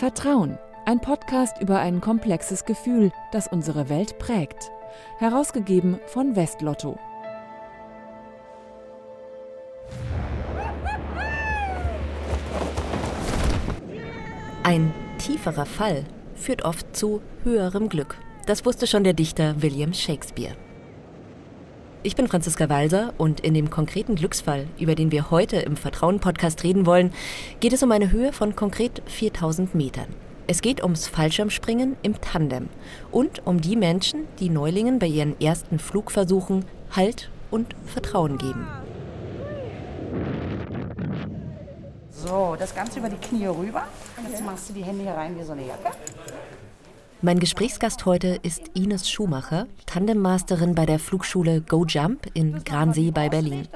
Vertrauen, ein Podcast über ein komplexes Gefühl, das unsere Welt prägt. Herausgegeben von Westlotto. Ein tieferer Fall führt oft zu höherem Glück. Das wusste schon der Dichter William Shakespeare. Ich bin Franziska Walser und in dem konkreten Glücksfall, über den wir heute im Vertrauen-Podcast reden wollen, geht es um eine Höhe von konkret 4000 Metern. Es geht ums Fallschirmspringen im Tandem und um die Menschen, die Neulingen bei ihren ersten Flugversuchen Halt und Vertrauen geben. So, das Ganze über die Knie rüber. Jetzt machst du die Hände hier rein wie so eine Jacke. Mein Gesprächsgast heute ist Ines Schumacher, Tandemmasterin bei der Flugschule Go Jump in Gransee bei Berlin.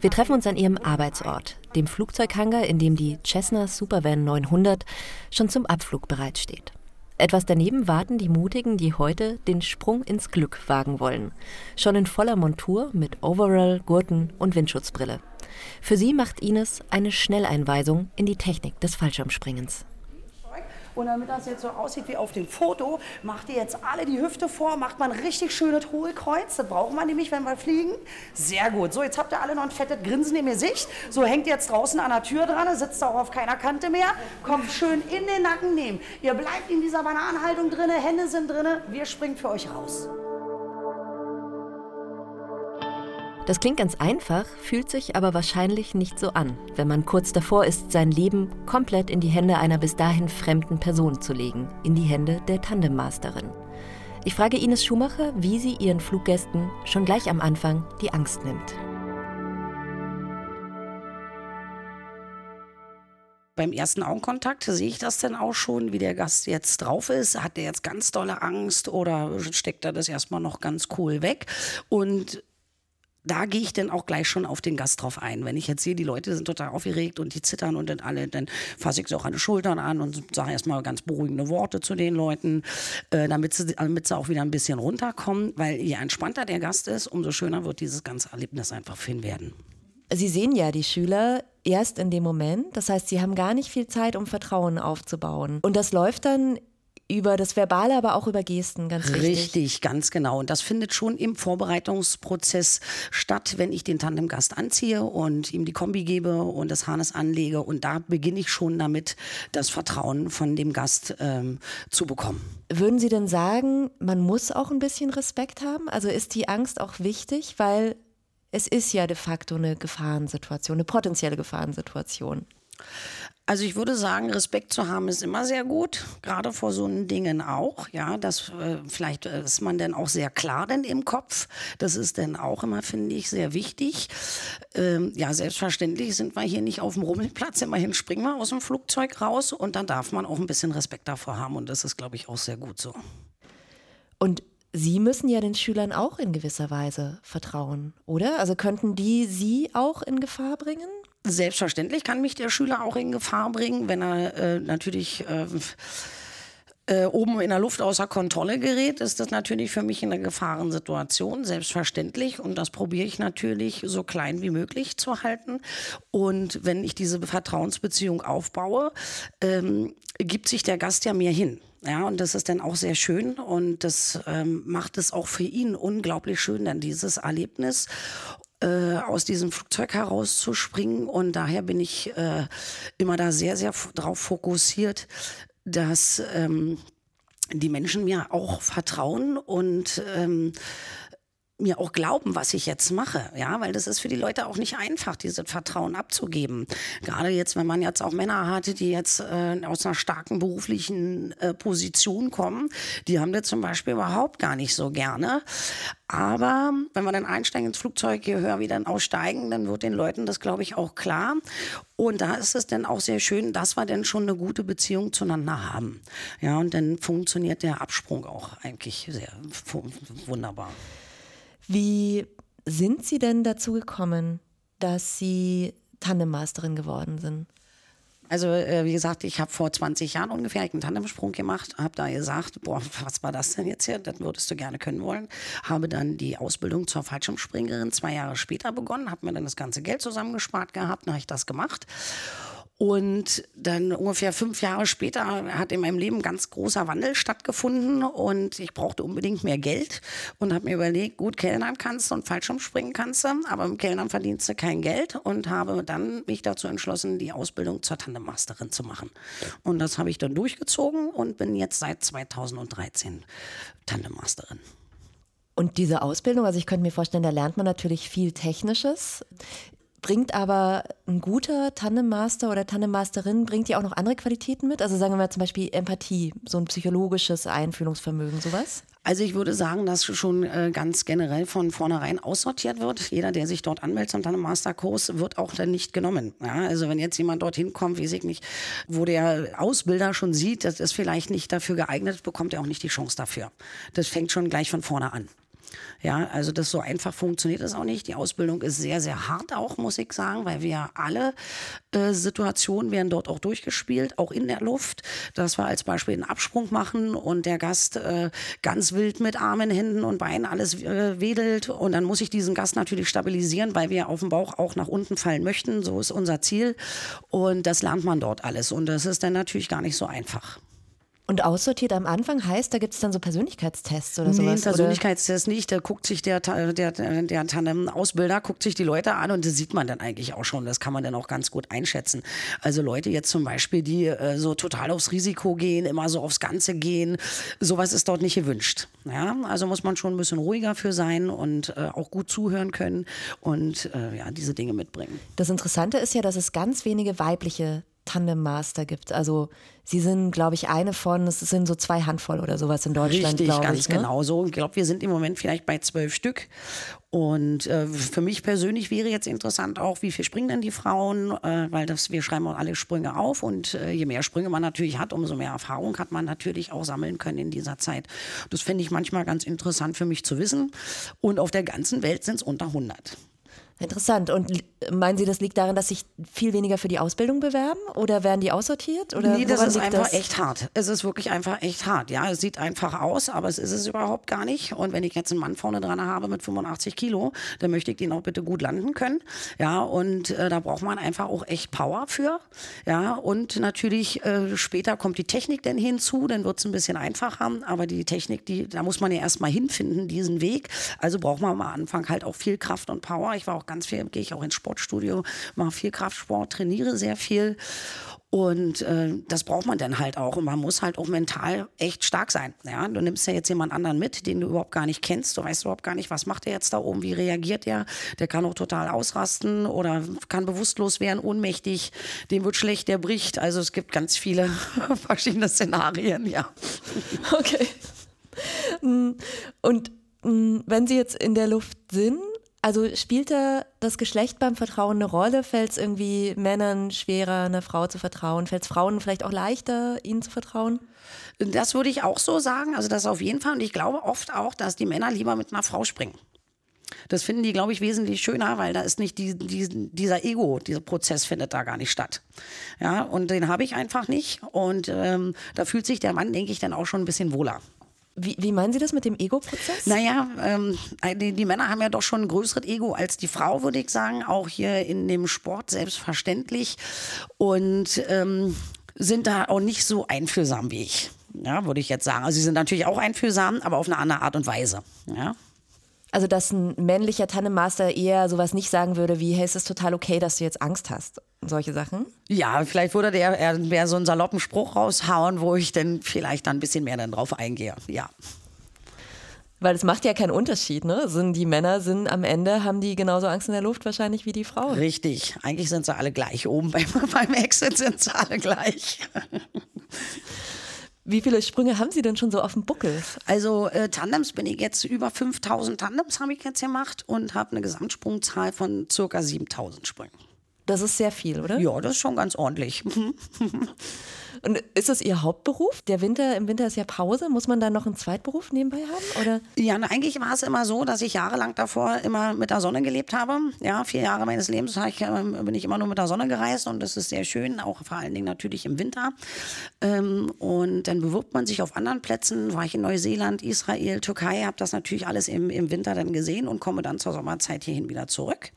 Wir treffen uns an ihrem Arbeitsort, dem Flugzeughangar, in dem die Cessna Supervan 900 schon zum Abflug bereitsteht. Etwas daneben warten die Mutigen, die heute den Sprung ins Glück wagen wollen. Schon in voller Montur mit Overall, Gurten und Windschutzbrille. Für sie macht Ines eine Schnelleinweisung in die Technik des Fallschirmspringens. Und damit das jetzt so aussieht wie auf dem Foto, macht ihr jetzt alle die Hüfte vor, macht man richtig schönes Hohlkreuz. Das braucht man nämlich, wenn wir fliegen. Sehr gut. So, jetzt habt ihr alle noch ein fettes Grinsen im Gesicht. So, hängt jetzt draußen an der Tür dran, sitzt auch auf keiner Kante mehr. Kommt schön in den Nacken nehmen. Ihr bleibt in dieser Bananenhaltung drin, Hände sind drin. Wir springen für euch raus. Das klingt ganz einfach, fühlt sich aber wahrscheinlich nicht so an, wenn man kurz davor ist, sein Leben komplett in die Hände einer bis dahin fremden Person zu legen, in die Hände der Tandemmasterin. Ich frage Ines Schumacher, wie sie ihren Fluggästen schon gleich am Anfang die Angst nimmt. beim ersten Augenkontakt sehe ich das denn auch schon, wie der Gast jetzt drauf ist. Hat der jetzt ganz dolle Angst oder steckt er das erstmal noch ganz cool weg? Und da gehe ich dann auch gleich schon auf den Gast drauf ein. Wenn ich jetzt sehe, die Leute sind total aufgeregt und die zittern und dann alle, dann fasse ich sie auch an die Schultern an und sage erstmal ganz beruhigende Worte zu den Leuten, äh, damit, sie, damit sie auch wieder ein bisschen runterkommen. Weil je entspannter der Gast ist, umso schöner wird dieses ganze Erlebnis einfach für ihn werden. Sie sehen ja die Schüler erst in dem Moment. Das heißt, sie haben gar nicht viel Zeit, um Vertrauen aufzubauen. Und das läuft dann über das Verbale, aber auch über Gesten, ganz richtig. Richtig, ganz genau. Und das findet schon im Vorbereitungsprozess statt, wenn ich den Tandemgast anziehe und ihm die Kombi gebe und das Harnes anlege. Und da beginne ich schon damit, das Vertrauen von dem Gast ähm, zu bekommen. Würden Sie denn sagen, man muss auch ein bisschen Respekt haben? Also ist die Angst auch wichtig, weil es ist ja de facto eine Gefahrensituation, eine potenzielle Gefahrensituation. Also ich würde sagen, Respekt zu haben ist immer sehr gut, gerade vor so Dingen auch. Ja, das äh, vielleicht äh, ist man dann auch sehr klar denn im Kopf. Das ist dann auch immer, finde ich, sehr wichtig. Ähm, ja, selbstverständlich sind wir hier nicht auf dem Rummelplatz. Immerhin springen wir aus dem Flugzeug raus und dann darf man auch ein bisschen Respekt davor haben und das ist, glaube ich, auch sehr gut so. Und Sie müssen ja den Schülern auch in gewisser Weise vertrauen, oder? Also könnten die Sie auch in Gefahr bringen? Selbstverständlich kann mich der Schüler auch in Gefahr bringen, wenn er äh, natürlich äh, äh, oben in der Luft außer Kontrolle gerät, ist das natürlich für mich eine Gefahrensituation, selbstverständlich. Und das probiere ich natürlich so klein wie möglich zu halten. Und wenn ich diese Vertrauensbeziehung aufbaue, ähm, gibt sich der Gast ja mir hin. Ja, und das ist dann auch sehr schön und das ähm, macht es auch für ihn unglaublich schön, dann dieses Erlebnis äh, aus diesem Flugzeug herauszuspringen. Und daher bin ich äh, immer da sehr, sehr darauf fokussiert, dass ähm, die Menschen mir auch vertrauen und ähm, mir auch glauben, was ich jetzt mache, ja, weil das ist für die Leute auch nicht einfach, dieses Vertrauen abzugeben. Gerade jetzt, wenn man jetzt auch Männer hatte, die jetzt äh, aus einer starken beruflichen äh, Position kommen, die haben das zum Beispiel überhaupt gar nicht so gerne. Aber wenn wir dann einsteigen ins Flugzeug, je höher wir dann aussteigen, dann wird den Leuten das, glaube ich, auch klar. Und da ist es dann auch sehr schön, dass wir dann schon eine gute Beziehung zueinander haben. Ja, und dann funktioniert der Absprung auch eigentlich sehr wunderbar. Wie sind Sie denn dazu gekommen, dass Sie Tandemmasterin geworden sind? Also äh, wie gesagt, ich habe vor 20 Jahren ungefähr einen Tandemsprung gemacht, habe da gesagt, boah, was war das denn jetzt hier? Das würdest du gerne können wollen. Habe dann die Ausbildung zur Fallschirmspringerin zwei Jahre später begonnen, habe mir dann das ganze Geld zusammengespart gehabt, dann habe ich das gemacht Und dann ungefähr fünf Jahre später hat in meinem Leben ein ganz großer Wandel stattgefunden und ich brauchte unbedingt mehr Geld und habe mir überlegt, gut, Kellnern kannst du und Fallschirmspringen kannst du, aber im Kellnern verdienst du kein Geld und habe dann mich dazu entschlossen, die Ausbildung zur Tandemmasterin zu machen. Und das habe ich dann durchgezogen und bin jetzt seit 2013 Tandemmasterin. Und diese Ausbildung, also ich könnte mir vorstellen, da lernt man natürlich viel Technisches. Bringt aber ein guter Tandemmaster oder Tandemmasterin, bringt die auch noch andere Qualitäten mit? Also sagen wir mal zum Beispiel Empathie, so ein psychologisches Einfühlungsvermögen, sowas? Also ich würde sagen, dass schon äh, ganz generell von vornherein aussortiert wird. Jeder, der sich dort anmeldet zum Tandemmasterkurs, wird auch dann nicht genommen. Ja, also wenn jetzt jemand dorthin kommt, weiß ich nicht, wo der Ausbilder schon sieht, das ist vielleicht nicht dafür geeignet, bekommt er auch nicht die Chance dafür. Das fängt schon gleich von vorne an. Ja, also das so einfach funktioniert es auch nicht. Die Ausbildung ist sehr, sehr hart auch, muss ich sagen, weil wir alle äh, Situationen werden dort auch durchgespielt, auch in der Luft. Dass wir als Beispiel einen Absprung machen und der Gast äh, ganz wild mit Armen, Händen und Beinen alles äh, wedelt. Und dann muss ich diesen Gast natürlich stabilisieren, weil wir auf dem Bauch auch nach unten fallen möchten. So ist unser Ziel. Und das lernt man dort alles. Und das ist dann natürlich gar nicht so einfach. Und aussortiert am Anfang heißt, da gibt es dann so Persönlichkeitstests oder sowas? Nee, Persönlichkeitstest nicht. Da guckt sich der, der, der Tandem-Ausbilder, guckt sich die Leute an und das sieht man dann eigentlich auch schon. Das kann man dann auch ganz gut einschätzen. Also Leute jetzt zum Beispiel, die äh, so total aufs Risiko gehen, immer so aufs Ganze gehen, sowas ist dort nicht gewünscht. Ja, also muss man schon ein bisschen ruhiger für sein und äh, auch gut zuhören können und äh, ja, diese Dinge mitbringen. Das Interessante ist ja, dass es ganz wenige weibliche Tandem Master gibt. Also Sie sind, glaube ich, eine von, es sind so zwei Handvoll oder sowas in Deutschland, Richtig, ganz ich, ne? genau so. Ich glaube, wir sind im Moment vielleicht bei zwölf Stück. Und äh, für mich persönlich wäre jetzt interessant auch, wie viel springen denn die Frauen, äh, weil das, wir schreiben auch alle Sprünge auf und äh, je mehr Sprünge man natürlich hat, umso mehr Erfahrung hat man natürlich auch sammeln können in dieser Zeit. Das fände ich manchmal ganz interessant für mich zu wissen. Und auf der ganzen Welt sind es unter 100. Interessant. Und meinen Sie, das liegt daran, dass sich viel weniger für die Ausbildung bewerben oder werden die aussortiert? Oder nee, das ist einfach das? echt hart. Es ist wirklich einfach echt hart. Ja, es sieht einfach aus, aber es ist es überhaupt gar nicht. Und wenn ich jetzt einen Mann vorne dran habe mit 85 Kilo, dann möchte ich den auch bitte gut landen können. Ja, und äh, da braucht man einfach auch echt Power für. Ja, und natürlich äh, später kommt die Technik dann hinzu, dann wird es ein bisschen einfacher. Aber die Technik, die, da muss man ja erstmal hinfinden, diesen Weg. Also braucht man am Anfang halt auch viel Kraft und Power. Ich war auch ganz viel, gehe ich auch ins Sportstudio, mache viel Kraftsport, trainiere sehr viel. Und äh, das braucht man dann halt auch. Und man muss halt auch mental echt stark sein. Ja? Du nimmst ja jetzt jemand anderen mit, den du überhaupt gar nicht kennst. Du weißt überhaupt gar nicht, was macht er jetzt da oben, wie reagiert er. Der kann auch total ausrasten oder kann bewusstlos werden, ohnmächtig. Dem wird schlecht, der bricht. Also es gibt ganz viele verschiedene Szenarien, ja. Okay. Und wenn Sie jetzt in der Luft sind, also spielt da das Geschlecht beim Vertrauen eine Rolle? Fällt es irgendwie Männern schwerer, einer Frau zu vertrauen? Fällt es Frauen vielleicht auch leichter, ihnen zu vertrauen? Das würde ich auch so sagen. Also das auf jeden Fall. Und ich glaube oft auch, dass die Männer lieber mit einer Frau springen. Das finden die, glaube ich, wesentlich schöner, weil da ist nicht die, die, dieser Ego, dieser Prozess findet da gar nicht statt. Ja, und den habe ich einfach nicht. Und ähm, da fühlt sich der Mann, denke ich, dann auch schon ein bisschen wohler. Wie, wie, meinen Sie das mit dem Ego-Prozess? Naja, ähm, die, die, Männer haben ja doch schon ein größeres Ego als die Frau, würde ich sagen. Auch hier in dem Sport selbstverständlich. Und ähm, sind da auch nicht so einfühlsam wie ich. Ja, würde ich jetzt sagen. Also sie sind natürlich auch einfühlsam, aber auf eine andere Art und Weise. Ja. Also, dass ein männlicher Tandemmaster eher sowas nicht sagen würde wie, hey, es ist total okay, dass du jetzt Angst hast. Solche Sachen? Ja, vielleicht würde der eher so einen saloppen Spruch raushauen, wo ich dann vielleicht dann ein bisschen mehr dann drauf eingehe. Ja. Weil es macht ja keinen Unterschied, ne? Sind die Männer sind am Ende, haben die genauso Angst in der Luft wahrscheinlich wie die Frauen. Richtig. Eigentlich sind sie alle gleich. Oben beim, beim Exit sind sie alle gleich. Wie viele Sprünge haben Sie denn schon so auf dem Buckel? Also äh, Tandems bin ich jetzt über 5000 Tandems habe ich jetzt gemacht und habe eine Gesamtsprungzahl von circa 7000 Sprüngen. Das ist sehr viel, oder? Ja, das ist schon ganz ordentlich. Und ist das Ihr Hauptberuf? Der Winter, im Winter ist ja Pause. Muss man da noch einen Zweitberuf nebenbei haben? Oder? Ja, na, eigentlich war es immer so, dass ich jahrelang davor immer mit der Sonne gelebt habe. Ja, vier Jahre meines Lebens ich, äh, bin ich immer nur mit der Sonne gereist und das ist sehr schön, auch vor allen Dingen natürlich im Winter. Ähm, und dann bewirbt man sich auf anderen Plätzen. War ich in Neuseeland, Israel, Türkei, habe das natürlich alles im, im Winter dann gesehen und komme dann zur Sommerzeit hierhin wieder zurück.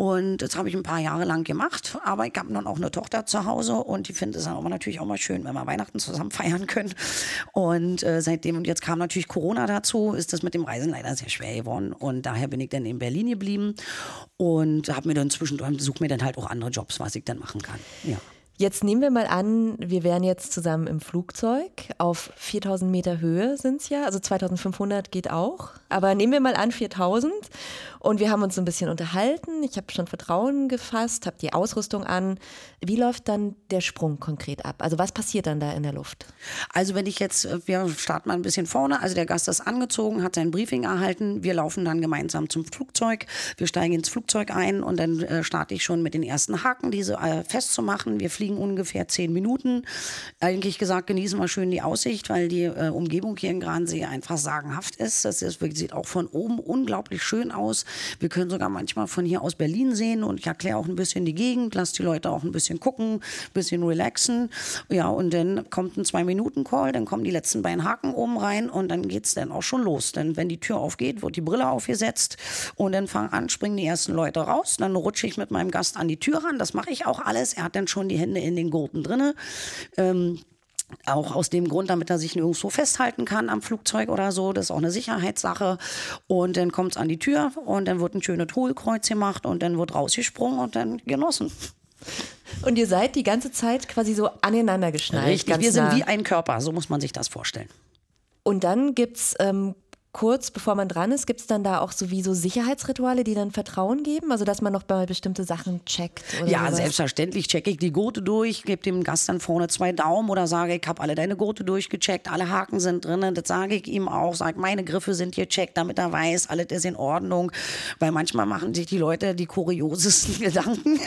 Und das habe ich ein paar Jahre lang gemacht. Aber ich habe dann auch eine Tochter zu Hause und die findet es dann auch natürlich auch mal schön, wenn wir Weihnachten zusammen feiern können. Und äh, seitdem, und jetzt kam natürlich Corona dazu, ist das mit dem Reisen leider sehr schwer geworden. Und daher bin ich dann in Berlin geblieben und habe mir dann zwischendurch, suche mir dann halt auch andere Jobs, was ich dann machen kann. Ja. Jetzt nehmen wir mal an, wir wären jetzt zusammen im Flugzeug. Auf 4000 Meter Höhe sind es ja, also 2500 geht auch. Aber nehmen wir mal an 4000 und wir haben uns ein bisschen unterhalten. Ich habe schon Vertrauen gefasst, habe die Ausrüstung an. Wie läuft dann der Sprung konkret ab? Also was passiert dann da in der Luft? Also wenn ich jetzt, äh, wir starten mal ein bisschen vorne. Also der Gast ist angezogen, hat sein Briefing erhalten. Wir laufen dann gemeinsam zum Flugzeug. Wir steigen ins Flugzeug ein und dann äh, starte ich schon mit den ersten Haken, diese äh, festzumachen. Wir fliegen fliegen ungefähr zehn Minuten. Eigentlich gesagt, genießen wir schön die Aussicht, weil die äh, Umgebung hier in Gransee einfach sagenhaft ist. Das ist, sieht auch von oben unglaublich schön aus. Wir können sogar manchmal von hier aus Berlin sehen und ich erkläre auch ein bisschen die Gegend, lasse die Leute auch ein bisschen gucken, ein bisschen relaxen. Ja, und dann kommt ein Zwei-Minuten-Call, dann kommen die letzten beiden Haken oben rein und dann geht es dann auch schon los. Denn wenn die Tür aufgeht, wird die Brille aufgesetzt und dann fangen an, springen die ersten Leute raus. Dann rutsche ich mit meinem Gast an die Tür ran. Das mache ich auch alles. Er hat dann schon die Hände in den Gurten drinne. Ähm, auch aus dem Grund, damit er sich nirgendwo festhalten kann am Flugzeug oder so. Das ist auch eine Sicherheitssache. Und dann kommt es an die Tür und dann wird ein schönes Hohlkreuz gemacht und dann wird rausgesprungen und dann genossen. Und ihr seid die ganze Zeit quasi so aneinander geschnallt. Richtig, wir nah. sind wie ein Körper, so muss man sich das vorstellen. Und dann gibt es ähm, kurz bevor man dran ist, gibt es dann da auch sowieso Sicherheitsrituale, die dann Vertrauen geben? Also, dass man noch bei bestimmte Sachen checkt? ja, sowas? selbstverständlich checke ich die Gurte durch, gebe dem Gast dann vorne zwei Daumen oder sage, ich habe alle deine Gurte durchgecheckt, alle Haken sind drin. Das sage ich ihm auch, sage, meine Griffe sind hier checkt, damit er weiß, alles ist in Ordnung. Weil manchmal machen sich die Leute die kuriosesten Gedanken.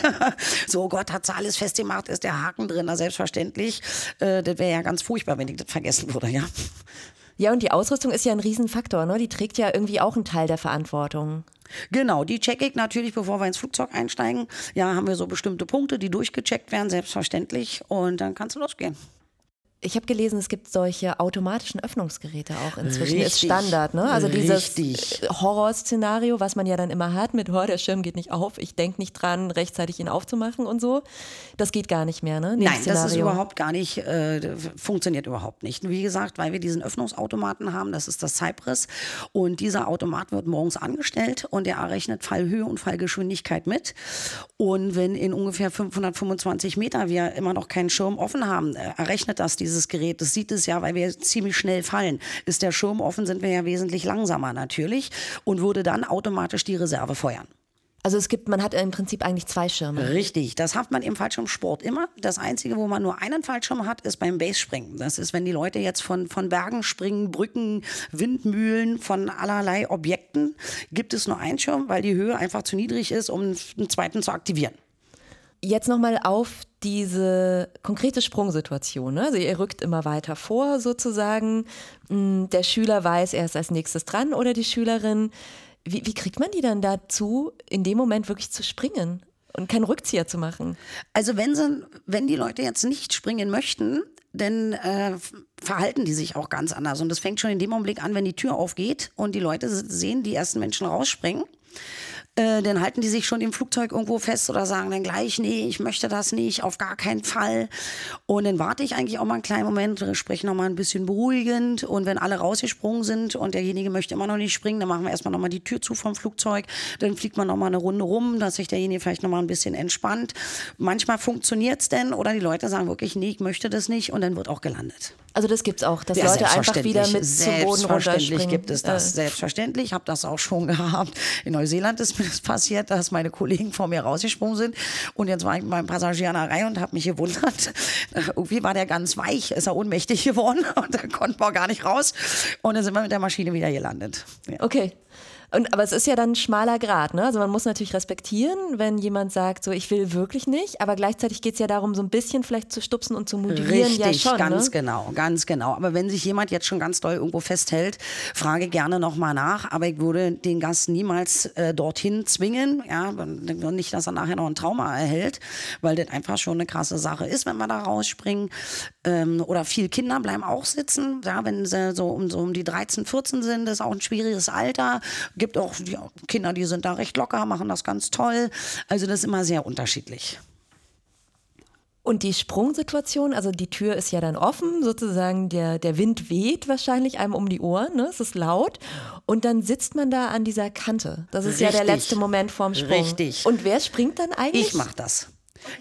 so, oh Gott, hat sie alles festgemacht, ist der Haken drin? Na, selbstverständlich. Äh, das wäre ja ganz furchtbar, wenn ich das vergessen würde, ja. Ja, und die Ausrüstung ist ja ein Riesenfaktor, ne? Die trägt ja irgendwie auch einen Teil der Verantwortung. Genau, die checke ich natürlich, bevor wir ins Flugzeug einsteigen. Ja, haben wir so bestimmte Punkte, die durchgecheckt werden, selbstverständlich. Und dann kannst du losgehen. Ich habe gelesen, es gibt solche automatischen Öffnungsgeräte auch inzwischen. Richtig, ist Standard, ne? Also dieses richtig. Horrorszenario, was man ja dann immer hat mit, oh, der Schirm geht nicht auf, ich denke nicht dran, rechtzeitig ihn aufzumachen und so. Das geht gar nicht mehr, ne? Nein, Szenario. das ist überhaupt gar nicht, äh, funktioniert überhaupt nicht. Wie gesagt, weil wir diesen Öffnungsautomaten haben, das ist das Cypress. Und dieser Automat wird morgens angestellt und der errechnet Fallhöhe und Fallgeschwindigkeit mit. Und wenn in ungefähr 525 Meter wir immer noch keinen Schirm offen haben, äh, errechnet das diese dieses Gerät. Das sieht es ja, weil wir ziemlich schnell fallen. Ist der Schirm offen, sind wir ja wesentlich langsamer natürlich und würde dann automatisch die Reserve feuern. Also es gibt, man hat im Prinzip eigentlich zwei Schirme. Richtig, das hat man im Fallschirmsport immer. Das Einzige, wo man nur einen Fallschirm hat, ist beim Basespringen. Das ist, wenn die Leute jetzt von, von Bergen springen, Brücken, Windmühlen, von allerlei Objekten, gibt es nur einen Schirm, weil die Höhe einfach zu niedrig ist, um einen zweiten zu aktivieren. Jetzt nochmal auf diese konkrete Sprungsituation. Ne? Also ihr rückt immer weiter vor sozusagen. Hm, der Schüler weiß, er ist als nächstes dran oder die Schülerin. Wie, wie kriegt man die dann dazu, in dem Moment wirklich zu springen? und keinen Rückzieher zu machen. Also wenn sie, wenn die Leute jetzt nicht springen möchten, dann äh, verhalten die sich auch ganz anders. Und das fängt schon in dem Augenblick an, wenn die Tür aufgeht und die Leute sehen die ersten Menschen rausspringen äh, dann halten die sich schon im Flugzeug irgendwo fest oder sagen dann gleich, nee, ich möchte das nicht, auf gar keinen Fall. Und dann warte ich eigentlich auch mal einen kleinen Moment, spreche noch mal ein bisschen beruhigend. Und wenn alle rausgesprungen sind und derjenige möchte immer noch nicht springen, dann machen wir erstmal noch mal die Tür zu vom Flugzeug. Dann fliegt man noch mal eine Runde rum, dass sich derjenige vielleicht noch mal ein bisschen entspannt. Manchmal funktioniert es denn oder die Leute sagen wirklich, nee, ich möchte das nicht und dann wird auch gelandet. Also das gibt es auch, dass ja, Leute einfach wieder mit zum Boden runterspringen. gibt es das, äh. selbstverständlich. Ich habe das auch schon gehabt. In Neuseeland ist mir das passiert, dass meine Kollegen vor mir rausgesprungen sind und jetzt war ich mit meinem Passagier in der Reihe und habe mich gewundert. Irgendwie war der ganz weich, ist er ohnmächtig geworden und da konnten wir gar nicht raus und dann sind wir mit der Maschine wieder gelandet. Ja. Okay. Und, aber es ist ja dann ein schmaler Grad. Ne? Also man muss natürlich respektieren, wenn jemand sagt, so ich will wirklich nicht, aber gleichzeitig geht es ja darum, so ein bisschen vielleicht zu stupsen und zu motivieren. Richtig, ja schon, ganz ne? genau, ganz genau. Aber wenn sich jemand jetzt schon ganz doll irgendwo festhält, frage gerne nochmal nach. Aber ich würde den Gast niemals äh, dorthin zwingen. Ja, nicht, dass er nachher noch ein Trauma erhält, weil das einfach schon eine krasse Sache ist, wenn wir da rausspringen. Ähm, oder viele Kinder bleiben auch sitzen. Ja, wenn sie so um, so um die 13, 14 sind, das ist auch ein schwieriges Alter gibt auch die Kinder, die sind da recht locker, machen das ganz toll. Also das ist immer sehr unterschiedlich. Und die Sprungsituation, also die Tür ist ja dann offen, sozusagen der, der Wind weht wahrscheinlich einem um die Ohren, ne? es ist laut. Und dann sitzt man da an dieser Kante. Das ist Richtig. ja der letzte Moment vorm Sprung. Richtig. Und wer springt dann eigentlich? Ich mache das.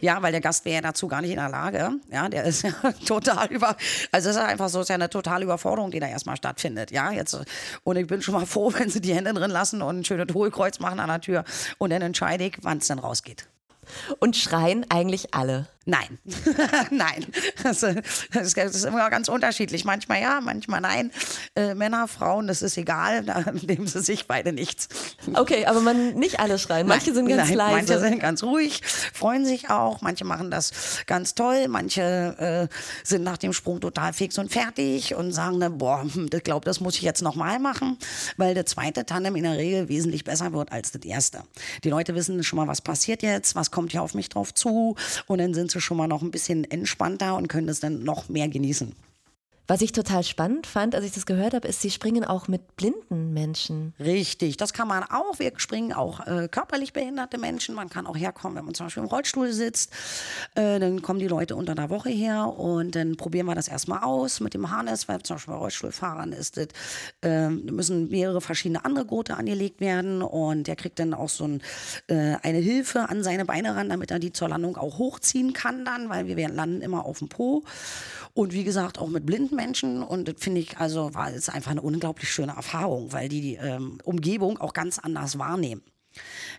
Ja, weil der Gast wäre ja dazu gar nicht in der Lage. Ja, der ist ja total über. Also es ist einfach so, es ist ja eine totale Überforderung, die da erstmal stattfindet. Ja, jetzt und ich bin schon mal froh, wenn sie die Hände drin lassen und ein schönes Hohlkreuz machen an der Tür und dann entscheide ich, wann es dann rausgeht. Und schreien eigentlich alle. Nein, nein. Das, das, ist immer ganz unterschiedlich. Manchmal ja, manchmal nein. Äh, Männer, Frauen, das ist egal. Da nehmen sie sich beide nichts. Okay, aber man nicht alle schreien. Manche nein, sind ganz nein, leise. Manche sind ganz ruhig, freuen sich auch. Manche machen das ganz toll. Manche äh, sind nach dem Sprung total fix und fertig und sagen dann, boah, hm, ich glaube, das muss ich jetzt nochmal machen, weil der zweite Tandem in der Regel wesentlich besser wird als das erste. Die Leute wissen schon mal, was passiert jetzt, was kommt hier auf mich drauf zu und dann sind sie schon mal noch ein bisschen entspannter und können das dann noch mehr genießen. Was ich total spannend fand, als ich das gehört habe, ist, sie springen auch mit blinden Menschen. Richtig, das kann man auch. Wir springen auch äh, körperlich behinderte Menschen. Man kann auch herkommen, wenn man zum Beispiel im Rollstuhl sitzt. Äh, dann kommen die Leute unter der Woche her und dann probieren wir das erstmal aus mit dem Harness, weil zum Beispiel bei Rollstuhlfahrern ist das, äh, müssen mehrere verschiedene andere Gurte angelegt werden und der kriegt dann auch so ein, äh, eine Hilfe an seine Beine ran, damit er die zur Landung auch hochziehen kann dann, weil wir landen immer auf dem Po. Und wie gesagt, auch mit blinden Menschen. Und das finde ich, also war es einfach eine unglaublich schöne Erfahrung, weil die die ähm, Umgebung auch ganz anders wahrnehmen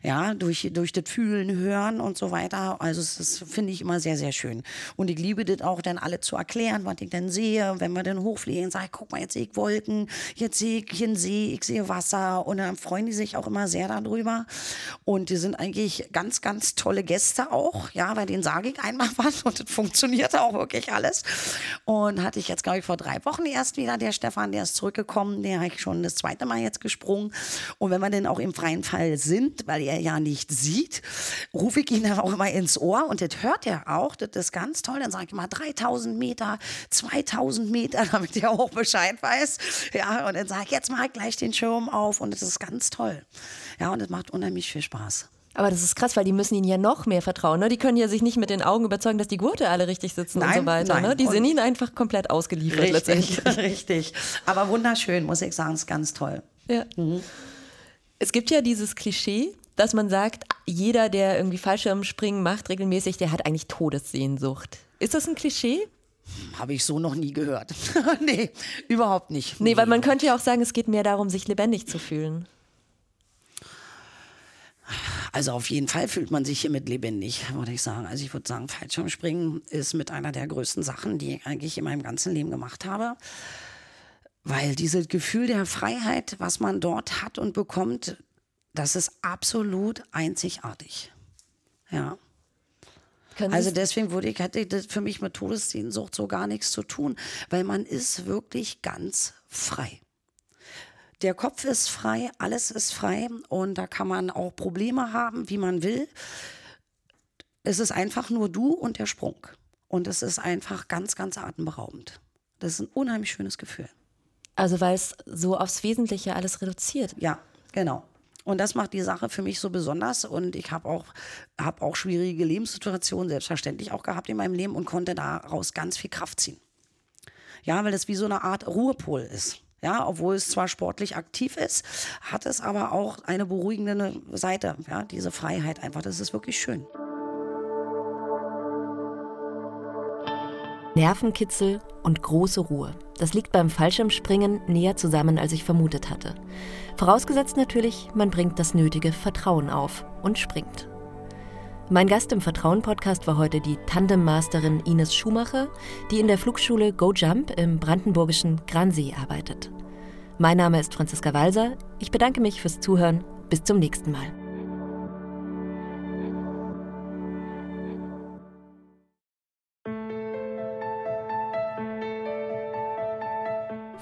ja, durch, durch das Fühlen, Hören und so weiter. Also das finde ich immer sehr, sehr schön. Und ich liebe das auch dann alle zu erklären, was ich dann sehe, wenn wir dann hochfliegen, sage ich, guck mal, jetzt sehe ich Wolken, jetzt sehe ich einen See, ich sehe Wasser und dann freuen die sich auch immer sehr darüber. Und die sind eigentlich ganz, ganz tolle Gäste auch, ja, bei denen sage ich einmal was und das funktioniert auch wirklich alles. Und hatte ich jetzt, glaube ich, vor drei Wochen erst wieder, der Stefan, der ist zurückgekommen, der habe ich schon das zweite Mal jetzt gesprungen. Und wenn wir dann auch im freien Fall sind, weil er ja nicht sieht, rufe ich ihn dann auch immer ins Ohr und das hört er auch. Das ist ganz toll. Dann sage ich mal 3000 Meter, 2000 Meter, damit er auch Bescheid weiß. Ja, und dann sage ich, jetzt mal gleich den Schirm auf und das ist ganz toll. Ja, und das macht unheimlich viel Spaß. Aber das ist krass, weil die müssen ihnen ja noch mehr vertrauen. Ne? Die können ja sich nicht mit den Augen überzeugen, dass die Gurte alle richtig sitzen nein, und so weiter. Ne? Die sind ihnen einfach komplett ausgeliefert richtig, letztendlich. Richtig. Aber wunderschön, muss ich sagen, ist ganz toll. Ja. Mhm. Es gibt ja dieses Klischee, dass man sagt, jeder, der irgendwie Fallschirmspringen macht regelmäßig, der hat eigentlich Todessehnsucht. Ist das ein Klischee? Habe ich so noch nie gehört. nee, überhaupt nicht. Nee, weil man könnte ja auch sagen, es geht mehr darum, sich lebendig zu fühlen. Also auf jeden Fall fühlt man sich hiermit lebendig, würde ich sagen. Also ich würde sagen, Fallschirmspringen ist mit einer der größten Sachen, die ich eigentlich in meinem ganzen Leben gemacht habe. Weil dieses Gefühl der Freiheit, was man dort hat und bekommt, das ist absolut einzigartig. Ja. Können also deswegen würde ich, hätte das für mich mit Todessehnsucht so gar nichts zu tun, weil man ist wirklich ganz frei. Der Kopf ist frei, alles ist frei und da kann man auch Probleme haben, wie man will. Es ist einfach nur du und der Sprung. Und es ist einfach ganz, ganz atemberaubend. Das ist ein unheimlich schönes Gefühl. Also weil es so aufs Wesentliche alles reduziert. Ja, genau. Und das macht die Sache für mich so besonders. Und ich habe auch, hab auch schwierige Lebenssituationen selbstverständlich auch gehabt in meinem Leben und konnte daraus ganz viel Kraft ziehen. Ja, weil das wie so eine Art Ruhepol ist. Ja, obwohl es zwar sportlich aktiv ist, hat es aber auch eine beruhigende Seite. Ja, diese Freiheit einfach. Das ist wirklich schön. Nervenkitzel und große Ruhe. Das liegt beim Fallschirmspringen näher zusammen, als ich vermutet hatte. Vorausgesetzt natürlich, man bringt das nötige Vertrauen auf und springt. Mein Gast im Vertrauen-Podcast war heute die Tandemmasterin Ines Schumacher, die in der Flugschule Go Jump im brandenburgischen Gransee arbeitet. Mein Name ist Franziska Walser. Ich bedanke mich fürs Zuhören. Bis zum nächsten Mal.